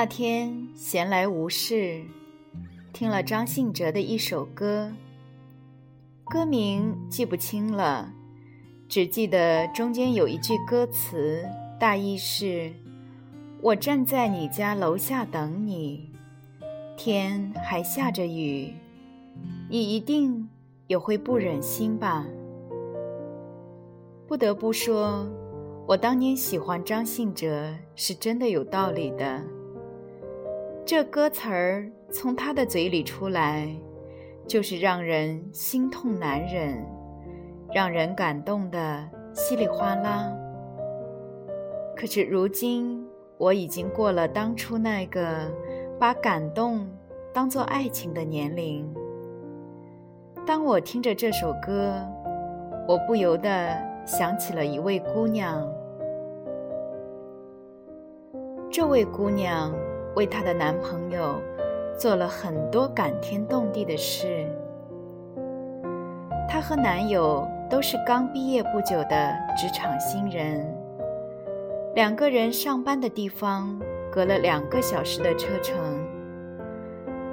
那天闲来无事，听了张信哲的一首歌，歌名记不清了，只记得中间有一句歌词，大意是：“我站在你家楼下等你，天还下着雨，你一定也会不忍心吧？”不得不说，我当年喜欢张信哲是真的有道理的。这歌词儿从他的嘴里出来，就是让人心痛难忍，让人感动的稀里哗啦。可是如今我已经过了当初那个把感动当做爱情的年龄。当我听着这首歌，我不由得想起了一位姑娘。这位姑娘。为她的男朋友做了很多感天动地的事。她和男友都是刚毕业不久的职场新人，两个人上班的地方隔了两个小时的车程。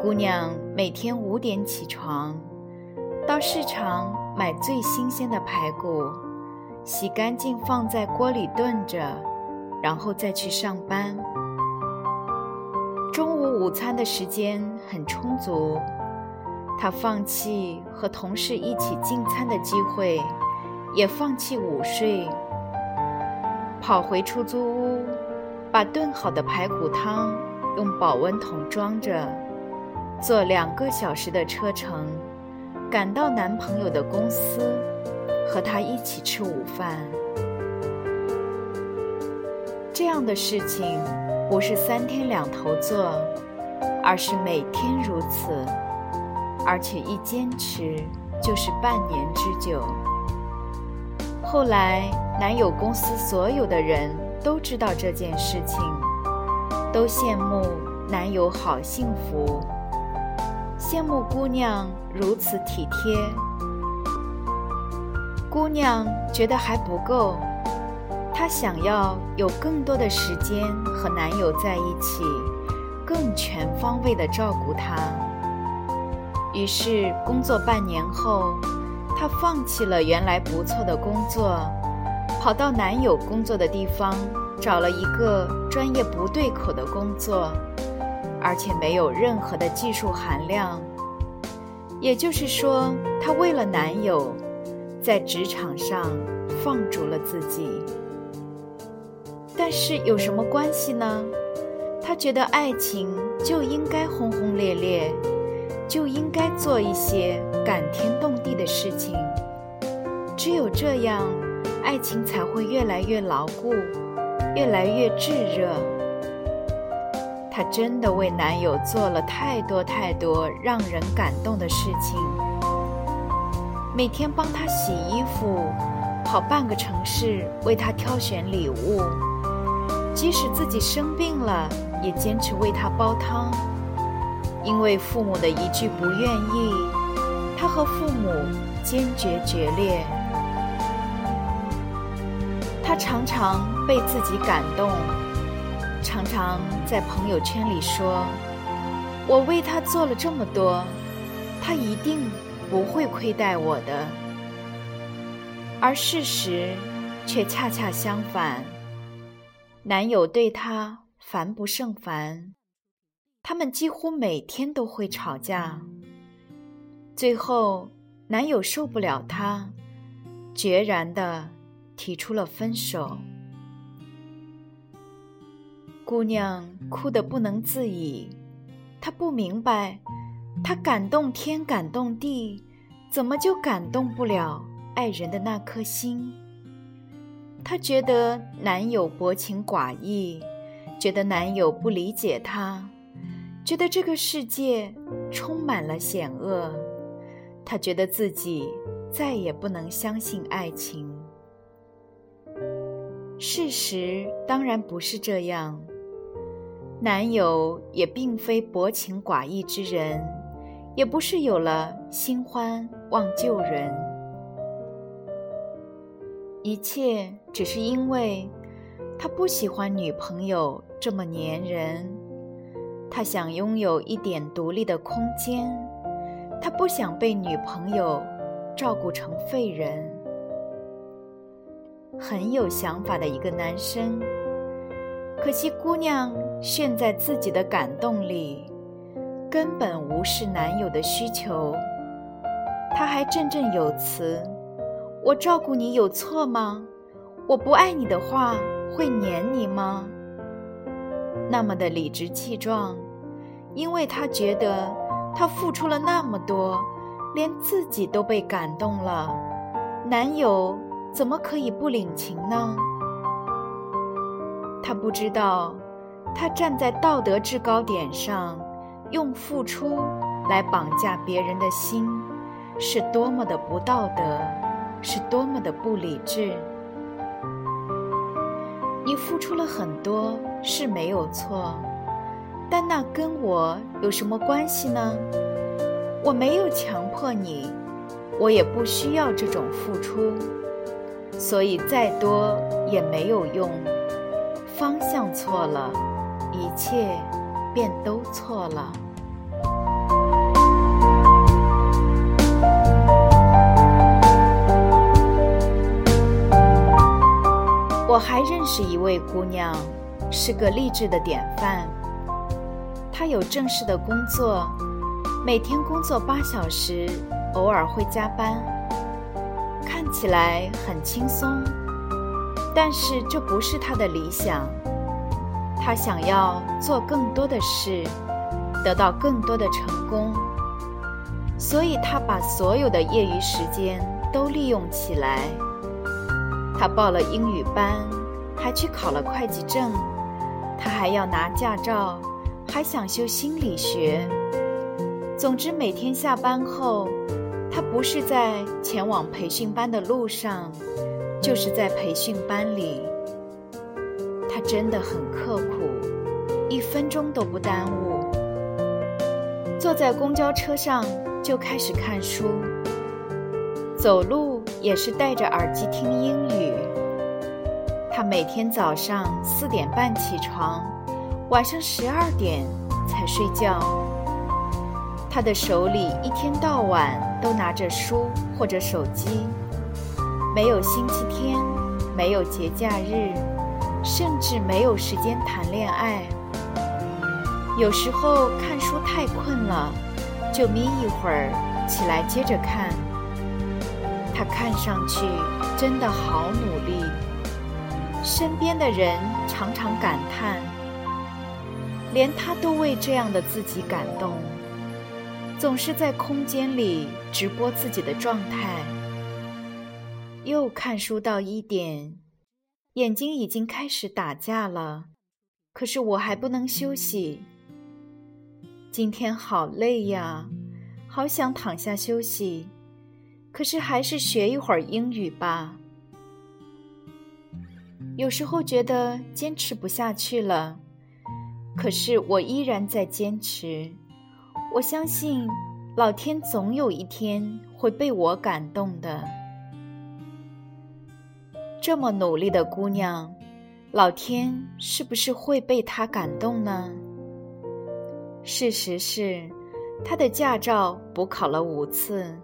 姑娘每天五点起床，到市场买最新鲜的排骨，洗干净放在锅里炖着，然后再去上班。中午午餐的时间很充足，他放弃和同事一起进餐的机会，也放弃午睡，跑回出租屋，把炖好的排骨汤用保温桶装着，坐两个小时的车程，赶到男朋友的公司，和他一起吃午饭。这样的事情。不是三天两头做，而是每天如此，而且一坚持就是半年之久。后来，男友公司所有的人都知道这件事情，都羡慕男友好幸福，羡慕姑娘如此体贴。姑娘觉得还不够。她想要有更多的时间和男友在一起，更全方位的照顾他。于是，工作半年后，她放弃了原来不错的工作，跑到男友工作的地方找了一个专业不对口的工作，而且没有任何的技术含量。也就是说，她为了男友，在职场上放逐了自己。但是有什么关系呢？他觉得爱情就应该轰轰烈烈，就应该做一些感天动地的事情。只有这样，爱情才会越来越牢固，越来越炙热。她真的为男友做了太多太多让人感动的事情，每天帮他洗衣服，跑半个城市为他挑选礼物。即使自己生病了，也坚持为他煲汤。因为父母的一句不愿意，他和父母坚决决裂。他常常被自己感动，常常在朋友圈里说：“我为他做了这么多，他一定不会亏待我的。”而事实却恰恰相反。男友对她烦不胜烦，他们几乎每天都会吵架。最后，男友受不了她，决然的提出了分手。姑娘哭得不能自已，她不明白，她感动天感动地，怎么就感动不了爱人的那颗心？她觉得男友薄情寡义，觉得男友不理解她，觉得这个世界充满了险恶，她觉得自己再也不能相信爱情。事实当然不是这样，男友也并非薄情寡义之人，也不是有了新欢忘旧人，一切只是因为他不喜欢女朋友这么粘人，他想拥有一点独立的空间，他不想被女朋友照顾成废人。很有想法的一个男生，可惜姑娘陷在自己的感动里，根本无视男友的需求。他还振振有词：“我照顾你有错吗？我不爱你的话会黏你吗？”那么的理直气壮，因为他觉得他付出了那么多，连自己都被感动了，男友。怎么可以不领情呢？他不知道，他站在道德制高点上，用付出来绑架别人的心，是多么的不道德，是多么的不理智。你付出了很多是没有错，但那跟我有什么关系呢？我没有强迫你，我也不需要这种付出。所以再多也没有用，方向错了，一切便都错了。我还认识一位姑娘，是个励志的典范。她有正式的工作，每天工作八小时，偶尔会加班。看起来很轻松，但是这不是她的理想。她想要做更多的事，得到更多的成功，所以她把所有的业余时间都利用起来。他报了英语班，还去考了会计证，他还要拿驾照，还想修心理学。总之，每天下班后。他不是在前往培训班的路上，就是在培训班里。他真的很刻苦，一分钟都不耽误。坐在公交车上就开始看书，走路也是戴着耳机听英语。他每天早上四点半起床，晚上十二点才睡觉。他的手里一天到晚。都拿着书或者手机，没有星期天，没有节假日，甚至没有时间谈恋爱。有时候看书太困了，就眯一会儿，起来接着看。他看上去真的好努力，身边的人常常感叹，连他都为这样的自己感动。总是在空间里直播自己的状态，又看书到一点，眼睛已经开始打架了。可是我还不能休息，今天好累呀，好想躺下休息。可是还是学一会儿英语吧。有时候觉得坚持不下去了，可是我依然在坚持。我相信，老天总有一天会被我感动的。这么努力的姑娘，老天是不是会被她感动呢？事实是，她的驾照补考了五次，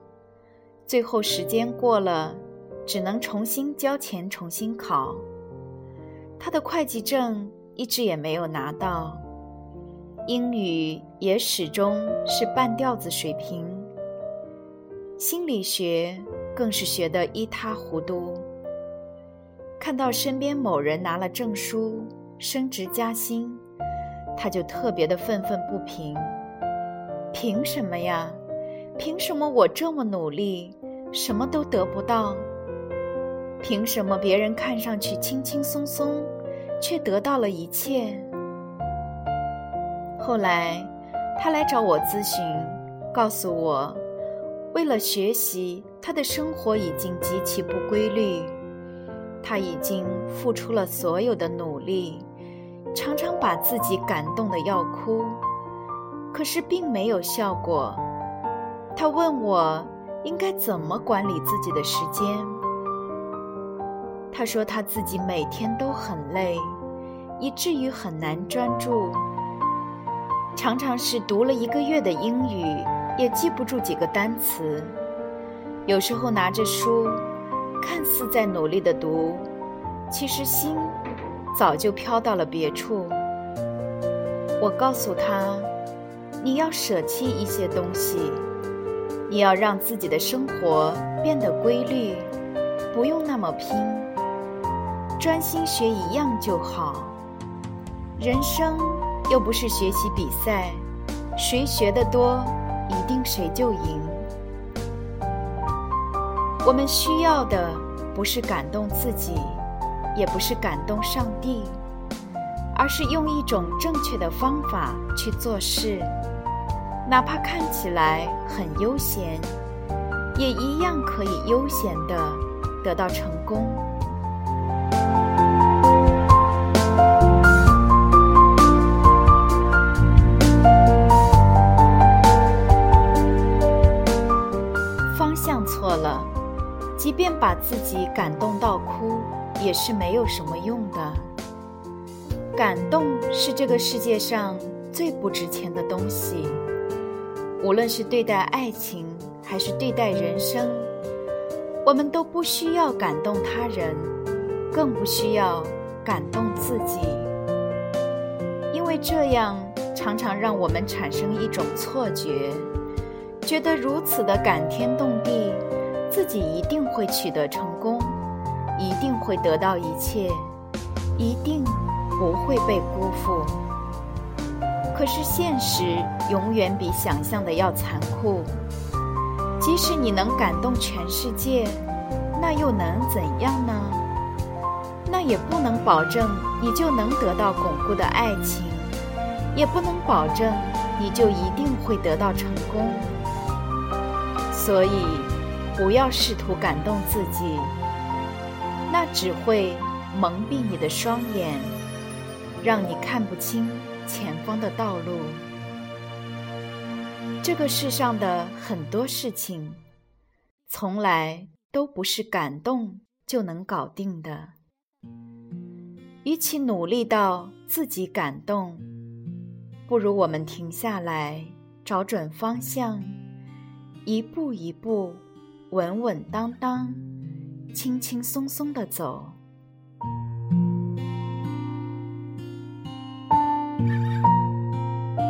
最后时间过了，只能重新交钱重新考。他的会计证一直也没有拿到。英语也始终是半吊子水平，心理学更是学得一塌糊涂。看到身边某人拿了证书、升职加薪，他就特别的愤愤不平。凭什么呀？凭什么我这么努力，什么都得不到？凭什么别人看上去轻轻松松，却得到了一切？后来，他来找我咨询，告诉我，为了学习，他的生活已经极其不规律，他已经付出了所有的努力，常常把自己感动的要哭，可是并没有效果。他问我应该怎么管理自己的时间。他说他自己每天都很累，以至于很难专注，常常是读了一个月的英语也记不住几个单词。有时候拿着书，看似在努力的读，其实心早就飘到了别处。我告诉他，你要舍弃一些东西。你要让自己的生活变得规律，不用那么拼，专心学一样就好。人生又不是学习比赛，谁学得多，一定谁就赢。我们需要的不是感动自己，也不是感动上帝，而是用一种正确的方法去做事。哪怕看起来很悠闲，也一样可以悠闲的得到成功。方向错了，即便把自己感动到哭，也是没有什么用的。感动是这个世界上最不值钱的东西。无论是对待爱情还是对待人生，我们都不需要感动他人，更不需要感动自己，因为这样常常让我们产生一种错觉，觉得如此的感天动地，自己一定会取得成功，一定会得到一切，一定不会被辜负。可是现实永远比想象的要残酷。即使你能感动全世界，那又能怎样呢？那也不能保证你就能得到巩固的爱情，也不能保证你就一定会得到成功。所以，不要试图感动自己，那只会蒙蔽你的双眼，让你看不清。前方的道路，这个世上的很多事情，从来都不是感动就能搞定的。与其努力到自己感动，不如我们停下来，找准方向，一步一步，稳稳当当，轻轻松松的走。